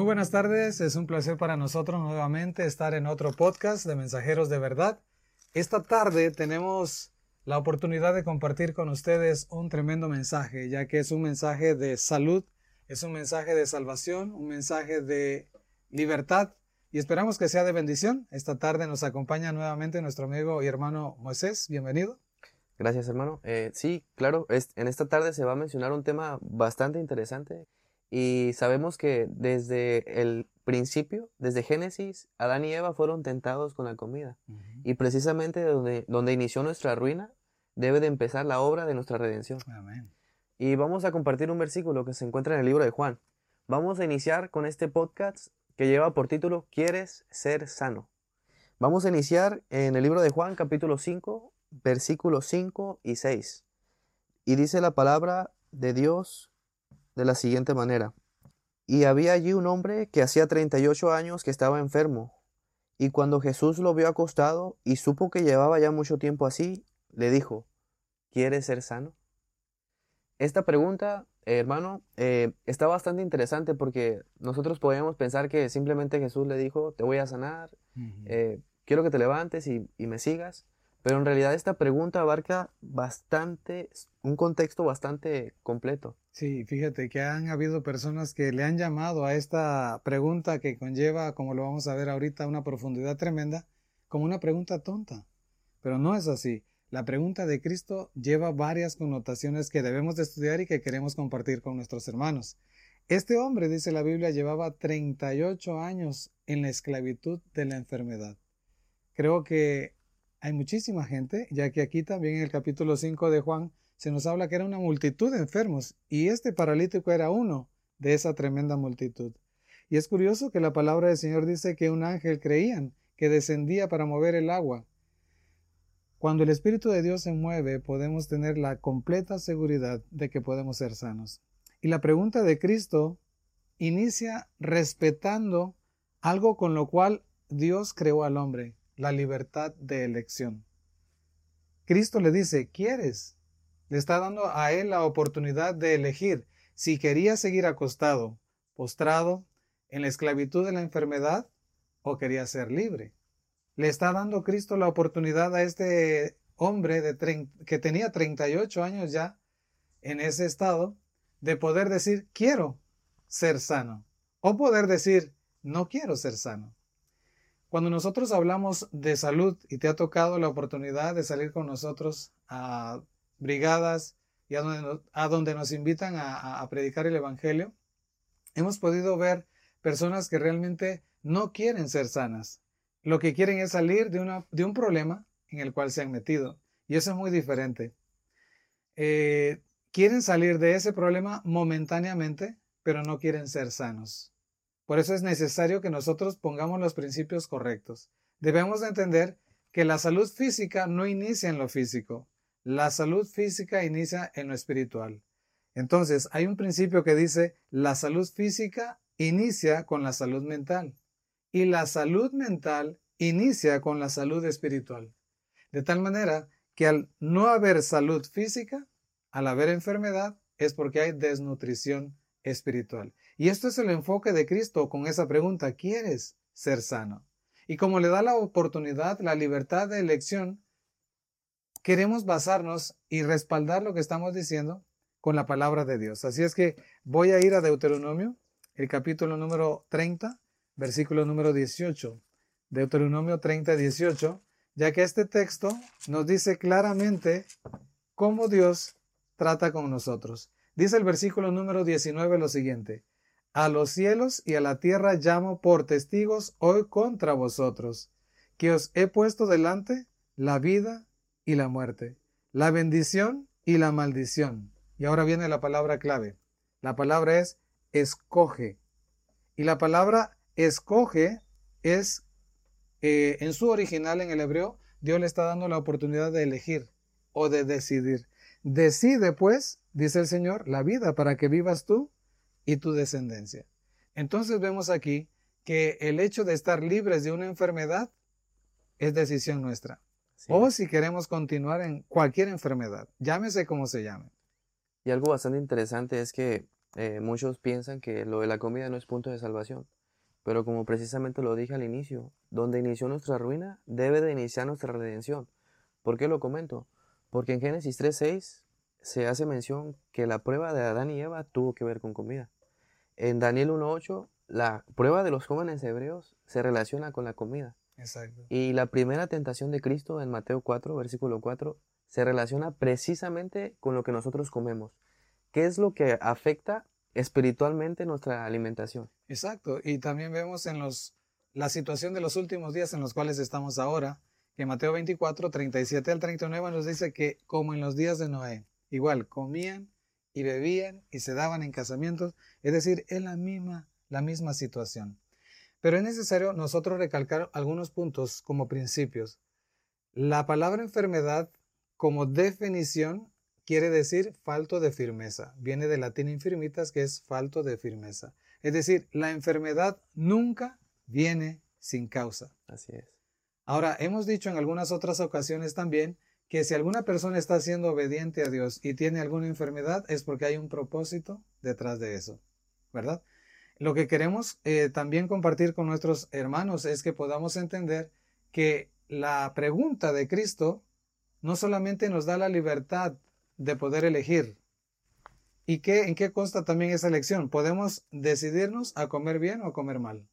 Muy buenas tardes, es un placer para nosotros nuevamente estar en otro podcast de Mensajeros de Verdad. Esta tarde tenemos la oportunidad de compartir con ustedes un tremendo mensaje, ya que es un mensaje de salud, es un mensaje de salvación, un mensaje de libertad y esperamos que sea de bendición. Esta tarde nos acompaña nuevamente nuestro amigo y hermano Moisés. Bienvenido. Gracias, hermano. Eh, sí, claro, en esta tarde se va a mencionar un tema bastante interesante y sabemos que desde el principio, desde Génesis, Adán y Eva fueron tentados con la comida. Y precisamente donde, donde inició nuestra ruina, debe de empezar la obra de nuestra redención. Amén. Y vamos a compartir un versículo que se encuentra en el libro de Juan. Vamos a iniciar con este podcast que lleva por título ¿Quieres ser sano? Vamos a iniciar en el libro de Juan capítulo 5, versículos 5 y 6. Y dice la palabra de Dios de la siguiente manera. Y había allí un hombre que hacía 38 años que estaba enfermo. Y cuando Jesús lo vio acostado y supo que llevaba ya mucho tiempo así, le dijo, ¿quieres ser sano? Esta pregunta, hermano, eh, está bastante interesante porque nosotros podríamos pensar que simplemente Jesús le dijo, te voy a sanar, eh, quiero que te levantes y, y me sigas. Pero en realidad esta pregunta abarca bastante, un contexto bastante completo. Sí, fíjate que han habido personas que le han llamado a esta pregunta que conlleva, como lo vamos a ver ahorita, una profundidad tremenda, como una pregunta tonta. Pero no es así. La pregunta de Cristo lleva varias connotaciones que debemos de estudiar y que queremos compartir con nuestros hermanos. Este hombre, dice la Biblia, llevaba 38 años en la esclavitud de la enfermedad. Creo que hay muchísima gente, ya que aquí también en el capítulo 5 de Juan se nos habla que era una multitud de enfermos y este paralítico era uno de esa tremenda multitud. Y es curioso que la palabra del Señor dice que un ángel creían que descendía para mover el agua. Cuando el Espíritu de Dios se mueve, podemos tener la completa seguridad de que podemos ser sanos. Y la pregunta de Cristo inicia respetando algo con lo cual Dios creó al hombre, la libertad de elección. Cristo le dice, ¿quieres? Le está dando a él la oportunidad de elegir si quería seguir acostado, postrado, en la esclavitud de la enfermedad o quería ser libre. Le está dando Cristo la oportunidad a este hombre de que tenía 38 años ya en ese estado de poder decir quiero ser sano o poder decir no quiero ser sano. Cuando nosotros hablamos de salud y te ha tocado la oportunidad de salir con nosotros a brigadas y a donde, nos invitan a, predicar el Evangelio, hemos podido ver personas que realmente no quieren ser sanas. Lo que quieren es salir de, de un problema en el cual se han metido. Y eso es muy diferente. Eh, quieren salir de ese problema momentáneamente, pero no quieren ser sanos. Por eso es necesario que nosotros pongamos los principios correctos. Debemos de entender que la salud física no inicia en lo físico, la salud física inicia en lo espiritual. Entonces, hay un principio que dice, la salud física inicia con la salud mental y la salud mental inicia con la salud espiritual. De tal manera que al no haber salud física, al haber enfermedad, es porque hay desnutrición espiritual. Y esto es el enfoque de Cristo con esa pregunta, ¿quieres ser sano? Y como le da la oportunidad, la libertad de elección, queremos basarnos y respaldar lo que estamos diciendo con la palabra de Dios. Así es que voy a ir a Deuteronomio, el capítulo número 30, versículo número 18. Deuteronomio 30, 18, ya que este texto nos dice claramente cómo Dios trata con nosotros. Dice el versículo número 19 lo siguiente, A los cielos y a la tierra llamo por testigos hoy contra vosotros, que os he puesto delante la vida y la muerte, la bendición y la maldición. Y ahora viene la palabra clave. La palabra es escoge. Y la palabra escoge es, eh, en su original en el hebreo, Dios le está dando la oportunidad de elegir o de decidir. Decide pues dice el Señor, la vida para que vivas tú y tu descendencia. Entonces vemos aquí que el hecho de estar libres de una enfermedad es decisión nuestra. O si queremos continuar en cualquier enfermedad, llámese como se llame. Y algo bastante interesante es que eh, muchos piensan que lo de la comida no es punto de salvación. Pero como precisamente lo dije al inicio, donde inició nuestra ruina, debe de iniciar nuestra redención. ¿Por qué lo comento? Porque en Génesis 3.6 se hace mención que la prueba de Adán y Eva tuvo que ver con comida. En Daniel 1.8, la prueba de los jóvenes hebreos se relaciona con la comida. Exacto. Y la primera tentación de Cristo en Mateo 4, versículo 4, se relaciona precisamente con lo que nosotros comemos. ¿Qué es lo que afecta espiritualmente nuestra alimentación? Exacto. Y también vemos en los, la situación de los últimos días en los cuales estamos ahora, que Mateo 24, 37 al 39 nos dice que como en los días de Noé, igual comían y bebían y se daban en casamientos, es decir, es la misma, la misma situación. Pero es necesario nosotros recalcar algunos puntos como principios. La palabra enfermedad como definición quiere decir falto de firmeza. Viene del latín infirmitas que es falto de firmeza. Es decir, la enfermedad nunca viene sin causa. Así es. Ahora, hemos dicho en algunas otras ocasiones también que si alguna persona está siendo obediente a Dios y tiene alguna enfermedad es porque hay un propósito detrás de eso, ¿verdad? Lo que queremos eh, también compartir con nuestros hermanos es que podamos entender que la pregunta de Cristo no solamente nos da la libertad de poder elegir. ¿Y qué, en qué consta también esa elección? Podemos decidirnos a comer bien o comer mal.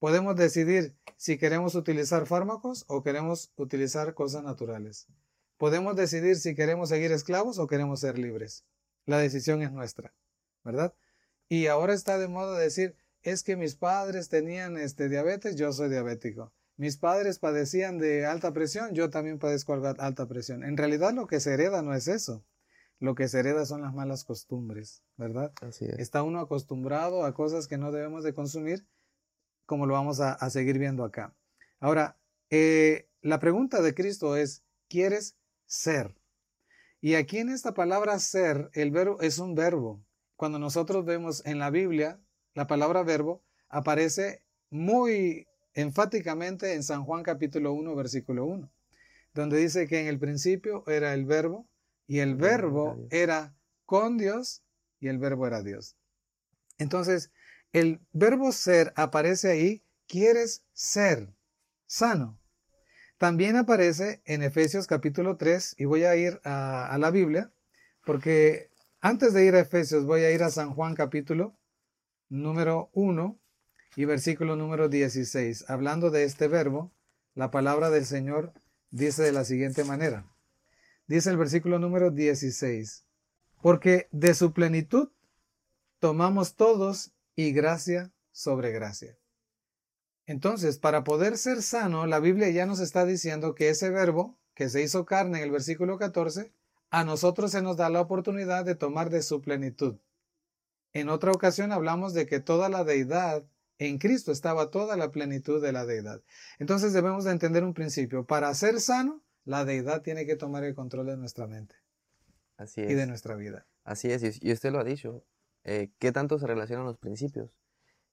Podemos decidir si queremos utilizar fármacos o queremos utilizar cosas naturales. Podemos decidir si queremos seguir esclavos o queremos ser libres. La decisión es nuestra, ¿verdad? Y ahora está de moda decir, es que mis padres tenían este diabetes, yo soy diabético. Mis padres padecían de alta presión, yo también padezco alta presión. En realidad lo que se hereda no es eso. Lo que se hereda son las malas costumbres, ¿verdad? Así es. Está uno acostumbrado a cosas que no debemos de consumir, como lo vamos a, a seguir viendo acá. Ahora, eh, la pregunta de Cristo es, ¿quieres ser. Y aquí en esta palabra ser, el verbo es un verbo. Cuando nosotros vemos en la Biblia, la palabra verbo aparece muy enfáticamente en San Juan capítulo 1, versículo 1, donde dice que en el principio era el verbo y el verbo era con Dios y el verbo era Dios. Entonces, el verbo ser aparece ahí, quieres ser sano. También aparece en Efesios capítulo 3 y voy a ir a, la Biblia porque antes de ir a Efesios voy a ir a San Juan capítulo número 1 y versículo número 16. Hablando de este verbo, la palabra del Señor dice de la siguiente manera. Dice el versículo número 16. Porque de su plenitud tomamos todos y gracia sobre gracia. Entonces, para poder ser sano, la Biblia ya nos está diciendo que ese verbo que se hizo carne en el versículo 14, a nosotros se nos da la oportunidad de tomar de su plenitud. En otra ocasión hablamos de que toda la deidad, en Cristo estaba toda la plenitud de la deidad. Entonces debemos de entender un principio. Para ser sano, la deidad tiene que tomar el control de nuestra mente. Así es. Y de nuestra vida. Así es, y usted lo ha dicho. Eh, ¿Qué tanto se relacionan los principios?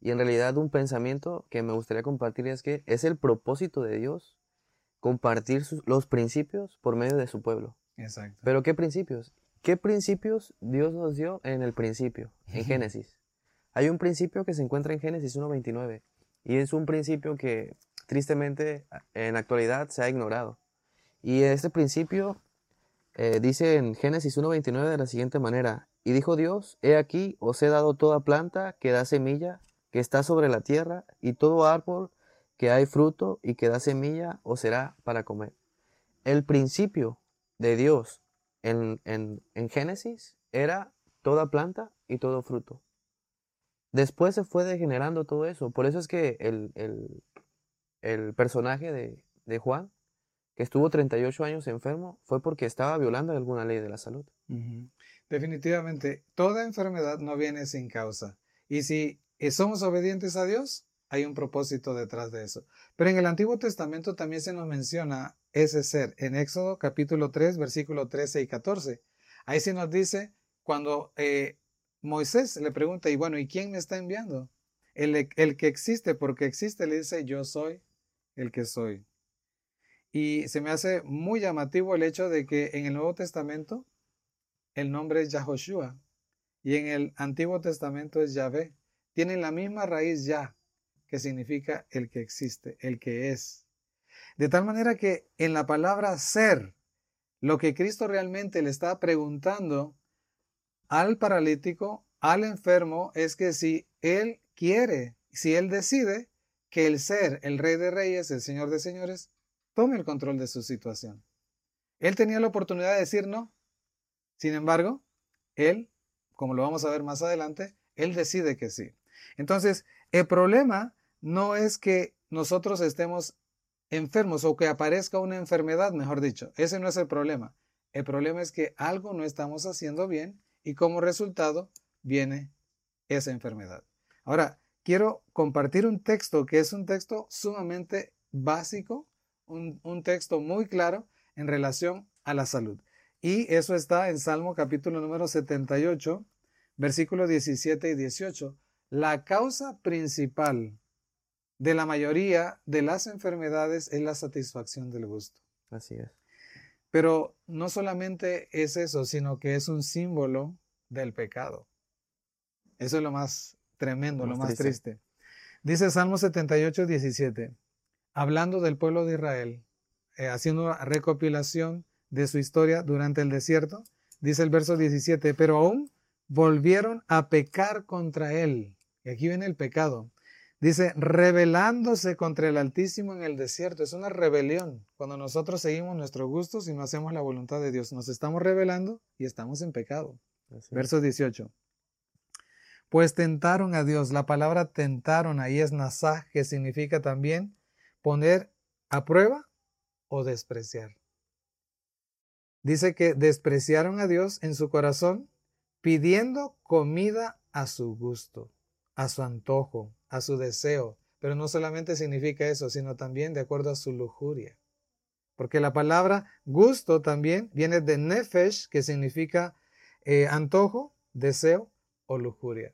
Y en realidad un pensamiento que me gustaría compartir es que es el propósito de Dios compartir los principios por medio de su pueblo. Exacto. Pero ¿qué principios? ¿Qué principios Dios nos dio en el principio, en Génesis? Hay un principio que se encuentra en Génesis 1.29 y es un principio que tristemente en la actualidad se ha ignorado. Y este principio eh, dice en Génesis 1.29 de la siguiente manera, y dijo Dios, he aquí os he dado toda planta que da semilla que está sobre la tierra, y todo árbol que hay fruto y que da semilla o será para comer. El principio de Dios en, Génesis era toda planta y todo fruto. Después se fue degenerando todo eso. Por eso es que el, el, personaje de, de, Juan, que estuvo 38 años enfermo, fue porque estaba violando alguna ley de la salud. Definitivamente, toda enfermedad no viene sin causa. Y si y somos obedientes a Dios, hay un propósito detrás de eso. Pero en el Antiguo Testamento también se nos menciona ese ser. En Éxodo capítulo 3, versículo 13 y 14. Ahí se nos dice cuando eh, Moisés le pregunta, y bueno, ¿y quién me está enviando? El, el que existe, porque existe, le dice, yo soy el que soy. Y se me hace muy llamativo el hecho de que en el Nuevo Testamento el nombre es Yahoshua, y en el Antiguo Testamento es Yahvé. Tienen la misma raíz ya, que significa el que existe, el que es. De tal manera que en la palabra ser, lo que Cristo realmente le está preguntando al paralítico, al enfermo, es que si él quiere, si él decide que el ser, el rey de reyes, el señor de señores, tome el control de su situación. Él tenía la oportunidad de decir no. Sin embargo, él, como lo vamos a ver más adelante, él decide que sí. Entonces, el problema no es que nosotros estemos enfermos o que aparezca una enfermedad, mejor dicho. Ese no es el problema. El problema es que algo no estamos haciendo bien y como resultado viene esa enfermedad. Ahora, quiero compartir un texto que es un texto sumamente básico, un, texto muy claro en relación a la salud. Y eso está en Salmo capítulo número 78, versículos 17 y 18. La causa principal de la mayoría de las enfermedades es la satisfacción del gusto. Así es. Pero no solamente es eso, sino que es un símbolo del pecado. Eso es lo más tremendo, lo más triste. Dice Salmo 78, 17, hablando del pueblo de Israel, eh, haciendo una recopilación de su historia durante el desierto, dice el verso 17, pero aún volvieron a pecar contra él. Y aquí viene el pecado. Dice, rebelándose contra el Altísimo en el desierto. Es una rebelión. Cuando nosotros seguimos nuestros gustos y no hacemos la voluntad de Dios, nos estamos rebelando y estamos en pecado. Verso 18. Pues tentaron a Dios. La palabra tentaron ahí es nasaj, que significa también poner a prueba o despreciar. Dice que despreciaron a Dios en su corazón pidiendo comida a su gusto, a su antojo, a su deseo. Pero no solamente significa eso, sino también de acuerdo a su lujuria. Porque la palabra gusto también viene de nefesh, que significa eh, antojo, deseo o lujuria.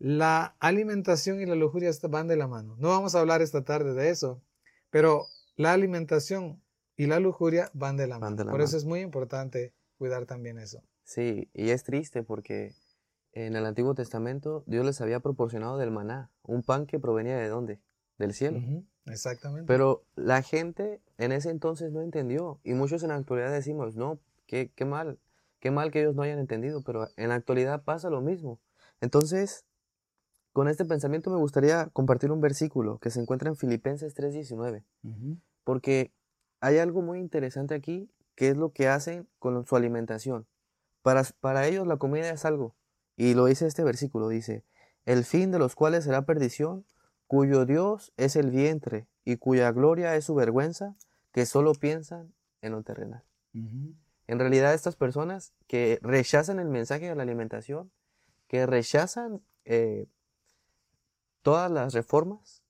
La alimentación y la lujuria van de la mano. No vamos a hablar esta tarde de eso, pero la alimentación y la lujuria van de la mano. Por eso es muy importante cuidar también eso. Sí, y es triste porque en el Antiguo Testamento Dios les había proporcionado del maná, un pan que provenía de dónde? Del cielo. Exactamente. Pero la gente en ese entonces no entendió y muchos en la actualidad decimos, no, qué, qué mal, qué mal que ellos no hayan entendido, pero en la actualidad pasa lo mismo. Entonces, con este pensamiento me gustaría compartir un versículo que se encuentra en Filipenses 3:19, porque hay algo muy interesante aquí, que es lo que hacen con su alimentación. Para, para ellos la comida es algo, y lo dice este versículo, dice, el fin de los cuales será perdición, cuyo Dios es el vientre y cuya gloria es su vergüenza, que solo piensan en lo terrenal. En realidad estas personas que rechazan el mensaje de la alimentación, que rechazan eh, todas las reformas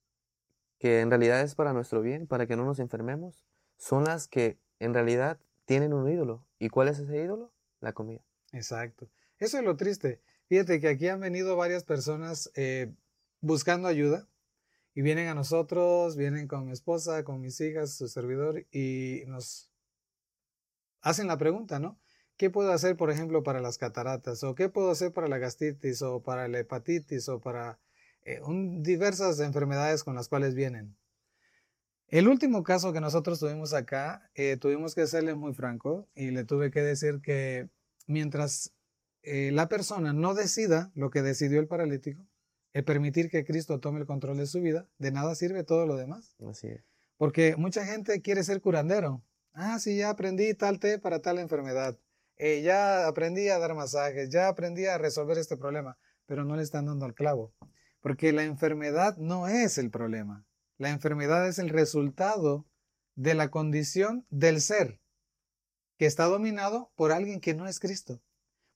que en realidad es para nuestro bien, para que no nos enfermemos, son las que en realidad tienen un ídolo. ¿Y cuál es ese ídolo? La comida. Exacto. Eso es lo triste. Fíjate que aquí han venido varias personas eh, buscando ayuda y vienen a nosotros, vienen con mi esposa, con mis hijas, su servidor y nos hacen la pregunta, ¿no? ¿Qué puedo hacer, por ejemplo, para las cataratas? ¿O qué puedo hacer para la gastritis? ¿O para la hepatitis? ¿O para eh, diversas enfermedades con las cuales vienen. El último caso que nosotros tuvimos acá, eh, tuvimos que serle muy franco y le tuve que decir que mientras eh, la persona no decida lo que decidió el paralítico, el permitir que Cristo tome el control de su vida, de nada sirve todo lo demás. Así es. Porque mucha gente quiere ser curandero. Ah, sí, ya aprendí tal té para tal enfermedad. ya aprendí a dar masajes, ya aprendí a resolver este problema, pero no le están dando al clavo. Porque la enfermedad no es el problema. La enfermedad es el resultado de la condición del ser, que está dominado por alguien que no es Cristo.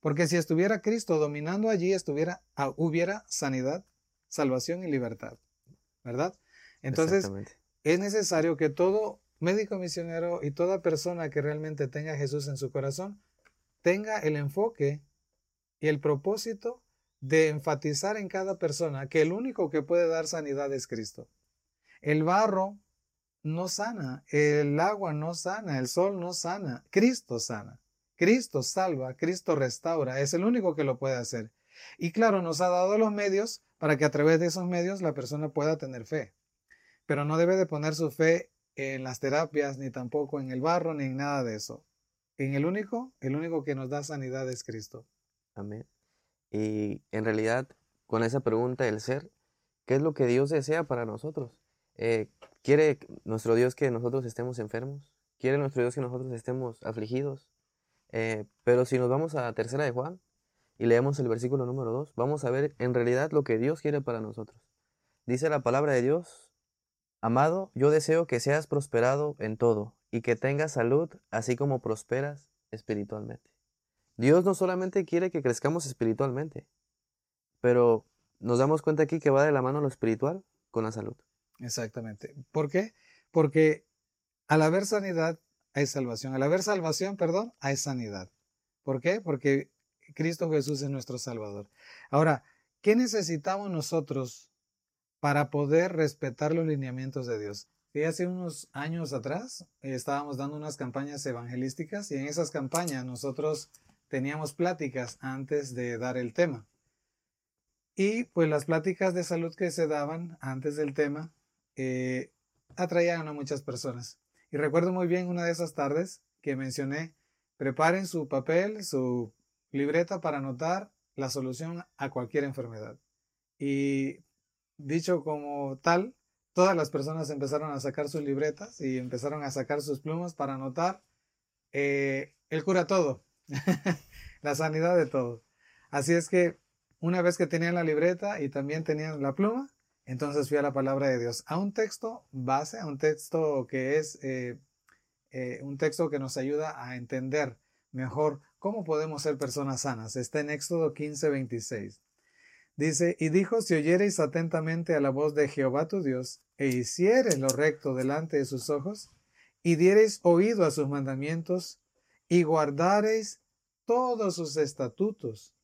Porque si estuviera Cristo dominando allí, estuviera, ah, hubiera sanidad, salvación y libertad. ¿Verdad? Entonces, es necesario que todo médico misionero y toda persona que realmente tenga a Jesús en su corazón tenga el enfoque y el propósito de enfatizar en cada persona que el único que puede dar sanidad es Cristo. El barro no sana, el agua no sana, el sol no sana, Cristo sana. Cristo salva, Cristo restaura, es el único que lo puede hacer. Y claro, nos ha dado los medios para que a través de esos medios la persona pueda tener fe. Pero no debe de poner su fe en las terapias, ni tampoco en el barro, ni en nada de eso. En el único, el único que nos da sanidad es Cristo. Amén. Y en realidad, con esa pregunta del ser, ¿qué es lo que Dios desea para nosotros? Eh, ¿Quiere nuestro Dios que nosotros estemos enfermos? ¿Quiere nuestro Dios que nosotros estemos afligidos? Eh, pero si nos vamos a tercera de Juan y leemos el versículo número 2, vamos a ver en realidad lo que Dios quiere para nosotros. Dice la palabra de Dios, Amado, yo deseo que seas prosperado en todo y que tengas salud, así como prosperas espiritualmente. Dios no solamente quiere que crezcamos espiritualmente, pero nos damos cuenta aquí que va de la mano lo espiritual con la salud. Exactamente. ¿Por qué? Porque al haber sanidad hay salvación. Al haber salvación, perdón, hay sanidad. ¿Por qué? Porque Cristo Jesús es nuestro Salvador. Ahora, ¿qué necesitamos nosotros para poder respetar los lineamientos de Dios? Hace unos años atrás eh, estábamos dando unas campañas evangelísticas y en esas campañas nosotros teníamos pláticas antes de dar el tema. Y pues las pláticas de salud que se daban antes del tema eh, atraían a muchas personas. Y recuerdo muy bien una de esas tardes que mencioné, preparen su papel, su libreta para anotar la solución a cualquier enfermedad. Y dicho como tal, todas las personas empezaron a sacar sus libretas y empezaron a sacar sus plumas para anotar eh, el cura todo, la sanidad de todo. Así es que una vez que tenían la libreta y también tenían la pluma, entonces fui a la palabra de Dios, a un texto base, a un texto que es eh, eh, un texto que nos ayuda a entender mejor cómo podemos ser personas sanas. Está en Éxodo 15, 26. Dice, y dijo, si oyereis atentamente a la voz de Jehová tu Dios, e hiciereis lo recto delante de sus ojos, y diereis oído a sus mandamientos, y guardareis todos sus estatutos,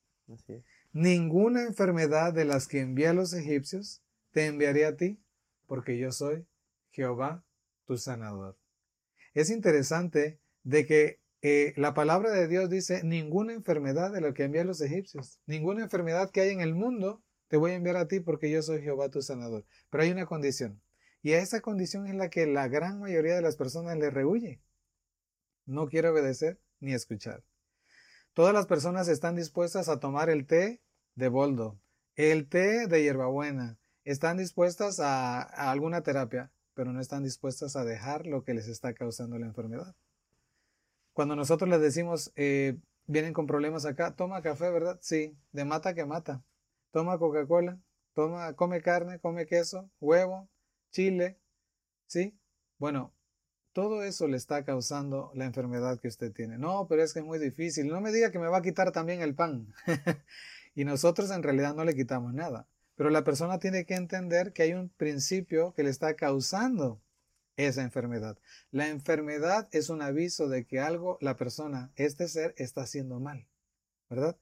ninguna enfermedad de las que envía a los egipcios te enviaré a ti, porque yo soy Jehová tu sanador. Es interesante de que eh, la palabra de Dios dice, ninguna enfermedad de lo que envía a los egipcios, ninguna enfermedad que hay en el mundo, te voy a enviar a ti porque yo soy Jehová tu sanador. Pero hay una condición, y a esa condición es la que la gran mayoría de las personas le rehuye. No quiere obedecer ni escuchar. Todas las personas están dispuestas a tomar el té de boldo, el té de hierbabuena, están dispuestas a, alguna terapia, pero no están dispuestas a dejar lo que les está causando la enfermedad. Cuando nosotros les decimos, eh, vienen con problemas acá, toma café, ¿verdad? Sí, de mata que mata. Toma Coca-Cola, toma, come carne, come queso, huevo, chile, ¿sí? Bueno, todo eso le está causando la enfermedad que usted tiene. No, pero es que es muy difícil. No me diga que me va a quitar también el pan. y nosotros en realidad no le quitamos nada. Pero la persona tiene que entender que hay un principio que le está causando esa enfermedad. La enfermedad es un aviso de que algo, la persona, este ser, está haciendo mal, ¿verdad?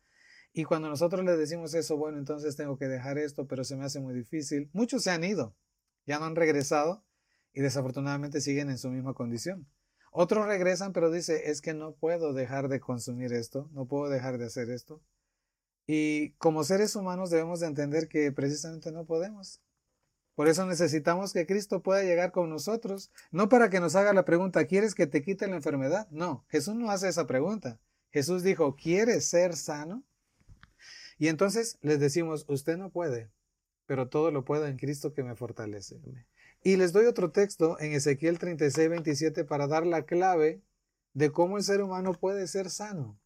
Y cuando nosotros le decimos eso, bueno, entonces tengo que dejar esto, pero se me hace muy difícil. Muchos se han ido, ya no han regresado y desafortunadamente siguen en su misma condición. Otros regresan, pero dice, es que no puedo dejar de consumir esto, no puedo dejar de hacer esto. Y como seres humanos debemos de entender que precisamente no podemos. Por eso necesitamos que Cristo pueda llegar con nosotros, no para que nos haga la pregunta, ¿quieres que te quite la enfermedad? No, Jesús no hace esa pregunta. Jesús dijo, ¿quieres ser sano? Y entonces les decimos, usted no puede, pero todo lo puedo en Cristo que me fortalece. Y les doy otro texto en Ezequiel 36, 27 para dar la clave de cómo el ser humano puede ser sano.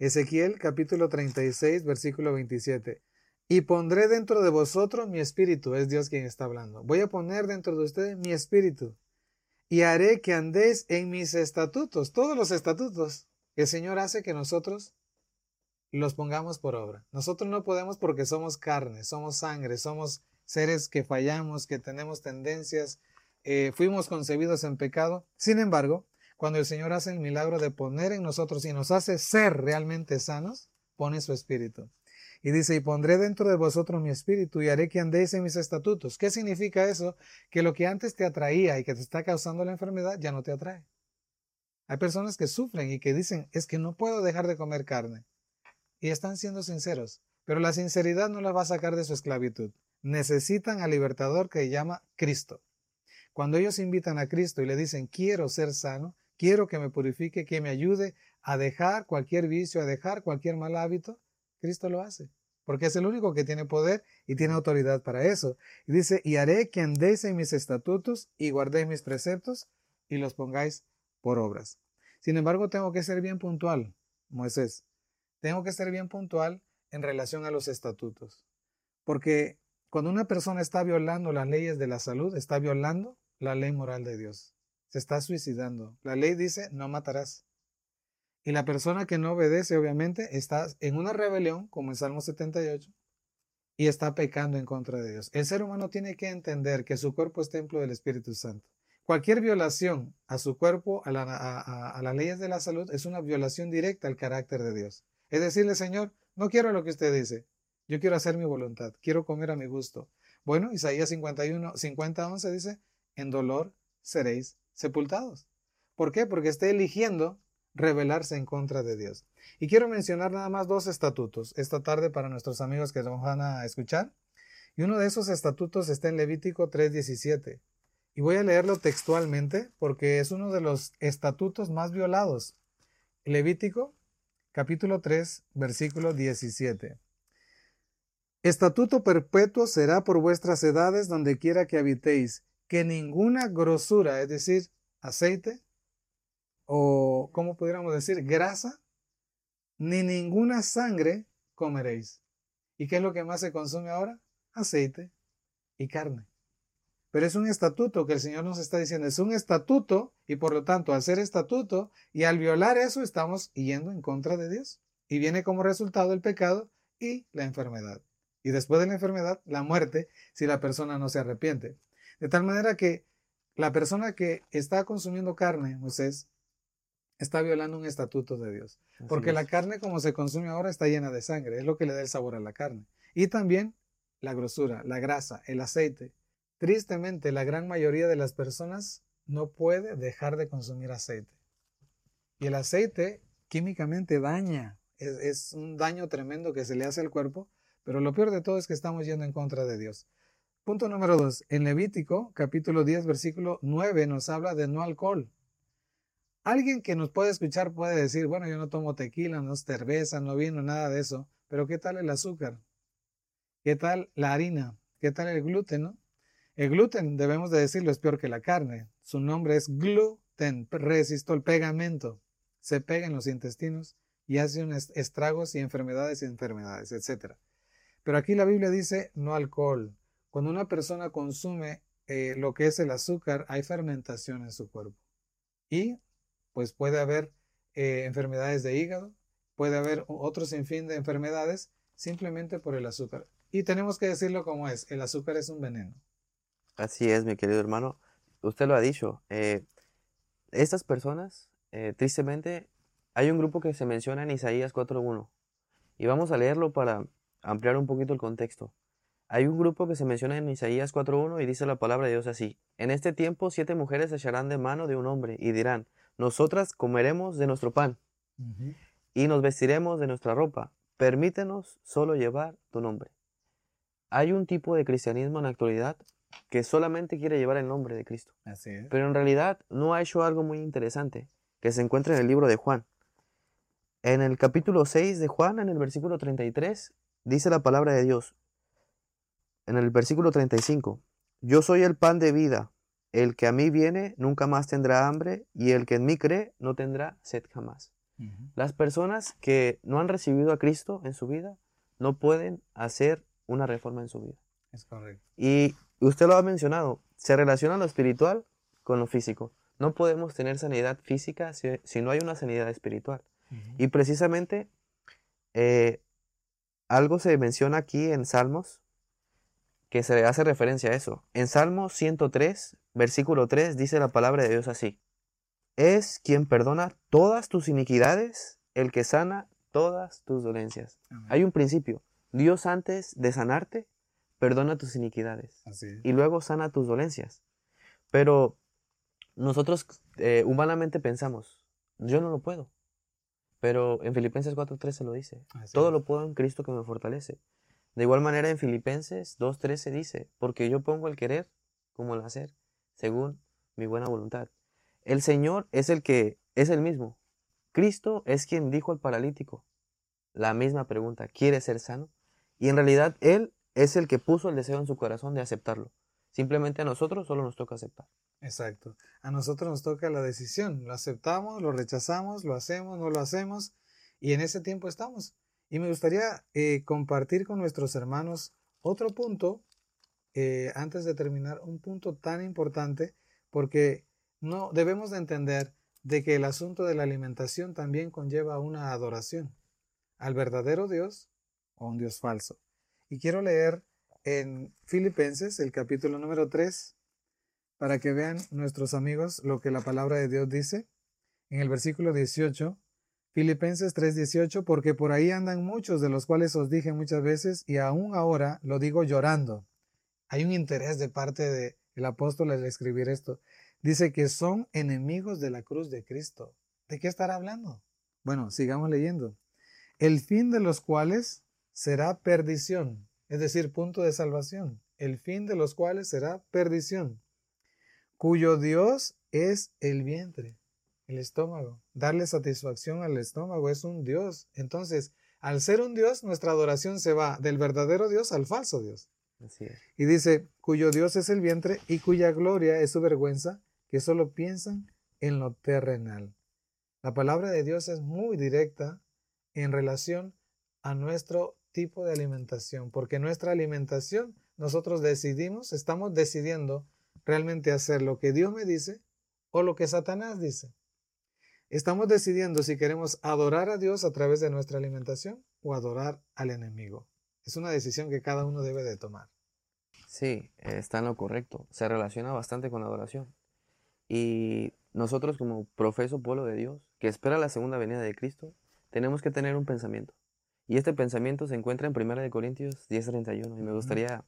Ezequiel capítulo 36, versículo 27. Y pondré dentro de vosotros mi espíritu, es Dios quien está hablando. Voy a poner dentro de ustedes mi espíritu y haré que andéis en mis estatutos, todos los estatutos. El Señor hace que nosotros los pongamos por obra. Nosotros no podemos porque somos carne, somos sangre, somos seres que fallamos, que tenemos tendencias, eh, fuimos concebidos en pecado. Sin embargo, cuando el Señor hace el milagro de poner en nosotros y nos hace ser realmente sanos, pone su espíritu. Y dice, y pondré dentro de vosotros mi espíritu y haré que andéis en mis estatutos. ¿Qué significa eso? Que lo que antes te atraía y que te está causando la enfermedad ya no te atrae. Hay personas que sufren y que dicen, es que no puedo dejar de comer carne. Y están siendo sinceros, pero la sinceridad no las va a sacar de su esclavitud. Necesitan al libertador que llama Cristo. Cuando ellos invitan a Cristo y le dicen, quiero ser sano, quiero que me purifique, que me ayude a dejar cualquier vicio, a dejar cualquier mal hábito, Cristo lo hace, porque es el único que tiene poder y tiene autoridad para eso. Y dice, y haré que andéis en mis estatutos y guardéis mis preceptos y los pongáis por obras. Sin embargo, tengo que ser bien puntual, Moisés. Tengo que ser bien puntual en relación a los estatutos. Porque cuando una persona está violando las leyes de la salud, está violando la ley moral de Dios. Se está suicidando. La ley dice, no matarás. Y la persona que no obedece, obviamente, está en una rebelión, como en Salmo 78, y está pecando en contra de Dios. El ser humano tiene que entender que su cuerpo es templo del Espíritu Santo. Cualquier violación a su cuerpo, a, las leyes de la salud, es una violación directa al carácter de Dios. Es decirle, Señor, no quiero lo que usted dice. Yo quiero hacer mi voluntad. Quiero comer a mi gusto. Bueno, Isaías 51, 50, 11 dice, en dolor seréis sepultados. ¿Por qué? Porque está eligiendo rebelarse en contra de Dios. Y quiero mencionar nada más dos estatutos esta tarde para nuestros amigos que nos van a escuchar. Y uno de esos estatutos está en Levítico 3:17. Y voy a leerlo textualmente porque es uno de los estatutos más violados. Levítico capítulo 3, versículo 17. Estatuto perpetuo será por vuestras edades donde quiera que habitéis, que ninguna grosura, es decir, aceite, o, como pudiéramos decir, grasa, ni ninguna sangre comeréis. ¿Y qué es lo que más se consume ahora? Aceite y carne. Pero es un estatuto que el Señor nos está diciendo, es un estatuto y por lo tanto al ser estatuto y al violar eso estamos yendo en contra de Dios. Y viene como resultado el pecado y la enfermedad. Y después de la enfermedad, la muerte si la persona no se arrepiente. De tal manera que la persona que está consumiendo carne, Moisés, está violando un estatuto de Dios. Porque la carne como se consume ahora está llena de sangre, es lo que le da el sabor a la carne. Y también la grosura, la grasa, el aceite, Tristemente, la gran mayoría de las personas no puede dejar de consumir aceite. Y el aceite químicamente daña. Es, un daño tremendo que se le hace al cuerpo, pero lo peor de todo es que estamos yendo en contra de Dios. Punto número dos. En Levítico, capítulo 10, versículo 9, nos habla de no alcohol. Alguien que nos puede escuchar puede decir, bueno, yo no tomo tequila, no cerveza, no vino, nada de eso, pero ¿qué tal el azúcar? ¿Qué tal la harina? ¿Qué tal el gluten? ¿no? El gluten, debemos de decirlo, es peor que la carne. Su nombre es gluten, resisto el pegamento. Se pega en los intestinos y hace unos estragos y enfermedades y enfermedades, etc. Pero aquí la Biblia dice no alcohol. Cuando una persona consume eh, lo que es el azúcar, hay fermentación en su cuerpo. Y pues puede haber eh, enfermedades de hígado, puede haber otro sinfín de enfermedades simplemente por el azúcar. Y tenemos que decirlo como es, el azúcar es un veneno. Así es, mi querido hermano. Usted lo ha dicho. Eh, estas personas, tristemente, hay un grupo que se menciona en Isaías 4.1. Y vamos a leerlo para ampliar un poquito el contexto. Hay un grupo que se menciona en Isaías 4.1 y dice la palabra de Dios así. En este tiempo siete mujeres se echarán de mano de un hombre y dirán, nosotras comeremos de nuestro pan y nos vestiremos de nuestra ropa. Permítenos solo llevar tu nombre. Hay un tipo de cristianismo en la actualidad que solamente quiere llevar el nombre de Cristo. Pero en realidad no ha hecho algo muy interesante que se encuentra en el libro de Juan. En el capítulo 6 de Juan, en el versículo 33, dice la palabra de Dios. En el versículo 35, yo soy el pan de vida. El que a mí viene nunca más tendrá hambre y el que en mí cree no tendrá sed jamás. Las personas que no han recibido a Cristo en su vida no pueden hacer una reforma en su vida. Es correcto. Y usted lo ha mencionado, se relaciona lo espiritual con lo físico. No podemos tener sanidad física si, no hay una sanidad espiritual. Y precisamente eh, algo se menciona aquí en Salmos que se le hace referencia a eso. En Salmos 103, versículo 3, dice la palabra de Dios así. Es quien perdona todas tus iniquidades, el que sana todas tus dolencias. Hay un principio. Dios antes de sanarte perdona tus iniquidades y luego sana tus dolencias. Pero nosotros eh, humanamente pensamos, yo no lo puedo. Pero en Filipenses 4.13 lo dice. Así Todo es. lo puedo en Cristo que me fortalece. De igual manera en Filipenses 2.13 dice, porque yo pongo el querer como el hacer, según mi buena voluntad. El Señor es el que es el mismo. Cristo es quien dijo al paralítico la misma pregunta, ¿quiere ser sano? Y en realidad Él es el que puso el deseo en su corazón de aceptarlo. Simplemente a nosotros solo nos toca aceptar. Exacto. A nosotros nos toca la decisión. Lo aceptamos, lo rechazamos, lo hacemos, no lo hacemos. Y en ese tiempo estamos. Y me gustaría eh, compartir con nuestros hermanos otro punto, eh, antes de terminar, un punto tan importante, porque no debemos de entender de que el asunto de la alimentación también conlleva una adoración al verdadero Dios o un Dios falso. Y quiero leer en Filipenses el capítulo número 3 para que vean nuestros amigos lo que la palabra de Dios dice en el versículo 18. Filipenses 3:18, porque por ahí andan muchos de los cuales os dije muchas veces y aún ahora lo digo llorando. Hay un interés de parte del apóstol al escribir esto. Dice que son enemigos de la cruz de Cristo. ¿De qué estará hablando? Bueno, sigamos leyendo. El fin de los cuales será perdición, es decir, punto de salvación. El fin de los cuales será perdición, cuyo Dios es el vientre, el estómago. Darle satisfacción al estómago es un Dios. Entonces, al ser un Dios, nuestra adoración se va del verdadero Dios al falso Dios. Así es. Y dice, cuyo Dios es el vientre y cuya gloria es su vergüenza, que solo piensan en lo terrenal. La palabra de Dios es muy directa en relación a nuestro tipo de alimentación, porque nuestra alimentación nosotros decidimos, estamos decidiendo realmente hacer lo que Dios me dice o lo que Satanás dice. Estamos decidiendo si queremos adorar a Dios a través de nuestra alimentación o adorar al enemigo. Es una decisión que cada uno debe de tomar. Sí, está en lo correcto. Se relaciona bastante con la adoración. Y nosotros como profeso pueblo de Dios, que espera la segunda venida de Cristo, tenemos que tener un pensamiento. Y este pensamiento se encuentra en 1 Corintios 10:31 y me gustaría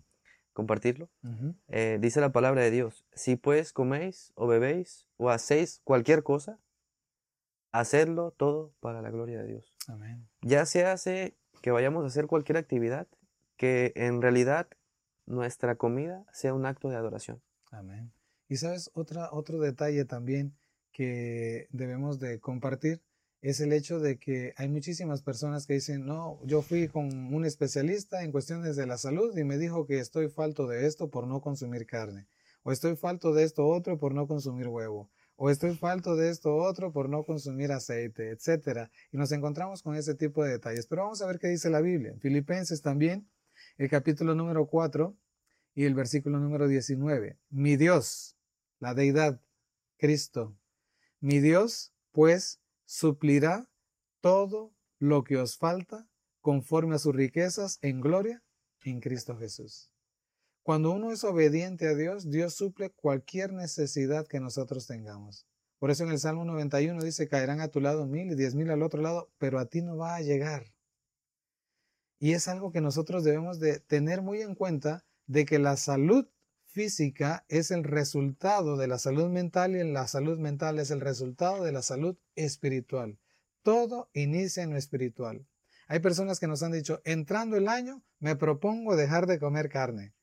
compartirlo. Eh, dice la palabra de Dios, si pues coméis o bebéis o hacéis cualquier cosa, hacedlo todo para la gloria de Dios. Amén. Ya se hace que vayamos a hacer cualquier actividad, que en realidad nuestra comida sea un acto de adoración. Amén. Y sabes, otra, otro detalle también que debemos de compartir es el hecho de que hay muchísimas personas que dicen, no, yo fui con un especialista en cuestiones de la salud y me dijo que estoy falto de esto por no consumir carne, o estoy falto de esto otro por no consumir huevo, o estoy falto de esto otro por no consumir aceite, etcétera. Y nos encontramos con ese tipo de detalles. Pero vamos a ver qué dice la Biblia. En Filipenses también, el capítulo número 4 y el versículo número 19. Mi Dios, la deidad, Cristo, mi Dios, pues, suplirá todo lo que os falta conforme a sus riquezas en gloria en Cristo Jesús. Cuando uno es obediente a Dios, Dios suple cualquier necesidad que nosotros tengamos. Por eso en el Salmo 91 dice, caerán a tu lado mil y diez mil al otro lado, pero a ti no va a llegar. Y es algo que nosotros debemos de tener muy en cuenta de que la salud física es el resultado de la salud mental y la salud mental es el resultado de la salud espiritual. Todo inicia en lo espiritual. Hay personas que nos han dicho, entrando el año, me propongo dejar de comer carne.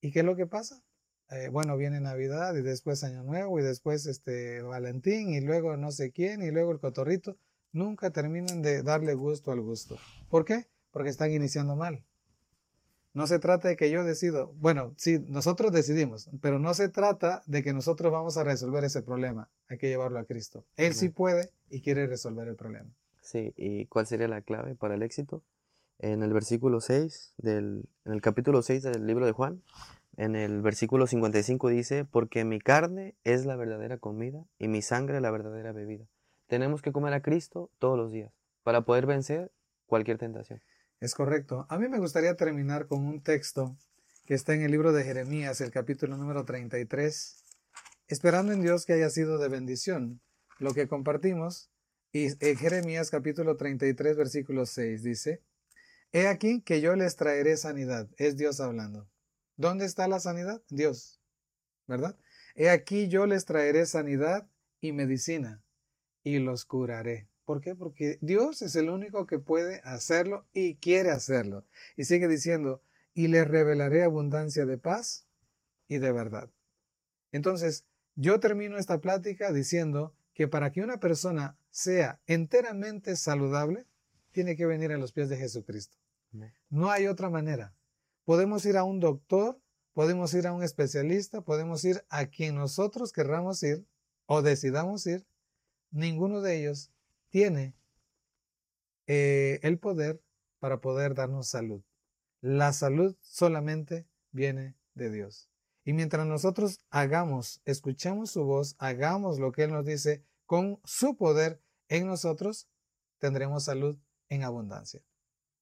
¿Y qué es lo que pasa? Eh, bueno, viene Navidad y después Año Nuevo y después este Valentín y luego no sé quién y luego el cotorrito. Nunca terminan de darle gusto al gusto. ¿Por qué? Porque están iniciando mal. No se trata de que yo decido, bueno, sí, nosotros decidimos, pero no se trata de que nosotros vamos a resolver ese problema. Hay que llevarlo a Cristo. Él sí puede y quiere resolver el problema. Sí, ¿y cuál sería la clave para el éxito? En el versículo 6 del en el capítulo 6 del libro de Juan, en el versículo 55 dice, "Porque mi carne es la verdadera comida y mi sangre la verdadera bebida." Tenemos que comer a Cristo todos los días para poder vencer cualquier tentación. Es correcto. A mí me gustaría terminar con un texto que está en el libro de Jeremías, el capítulo número 33, esperando en Dios que haya sido de bendición lo que compartimos. Y en Jeremías capítulo 33, versículo 6 dice, He aquí que yo les traeré sanidad. Es Dios hablando. ¿Dónde está la sanidad? Dios, ¿verdad? He aquí yo les traeré sanidad y medicina. y los curaré. ¿Por qué? Porque Dios es el único que puede hacerlo y quiere hacerlo. Y sigue diciendo, y les revelaré abundancia de paz y de verdad. Entonces, yo termino esta plática diciendo que para que una persona sea enteramente saludable, tiene que venir a los pies de Jesucristo. No hay otra manera. Podemos ir a un doctor, podemos ir a un especialista, podemos ir a quien nosotros querramos ir o decidamos ir. Ninguno de ellos tiene eh, el poder para poder darnos salud. La salud solamente viene de Dios. Y mientras nosotros hagamos, escuchamos su voz, hagamos lo que Él nos dice con su poder en nosotros, tendremos salud en abundancia.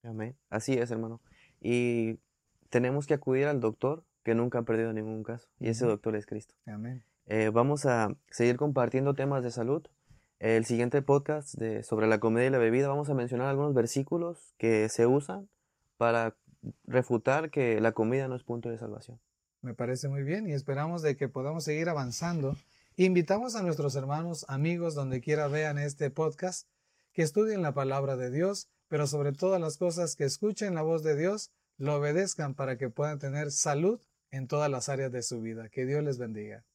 Amén. Así es, hermano. Y tenemos que acudir al doctor que nunca ha perdido ningún caso. Y ese doctor es Cristo. Amén. Eh, vamos a seguir compartiendo temas de salud. El siguiente podcast de, sobre la comida y la bebida vamos a mencionar algunos versículos que se usan para refutar que la comida no es punto de salvación. Me parece muy bien y esperamos de que podamos seguir avanzando. Invitamos a nuestros hermanos, amigos, donde quiera vean este podcast, que estudien la palabra de Dios, pero sobre todas las cosas que escuchen la voz de Dios, lo obedezcan para que puedan tener salud en todas las áreas de su vida. Que Dios les bendiga.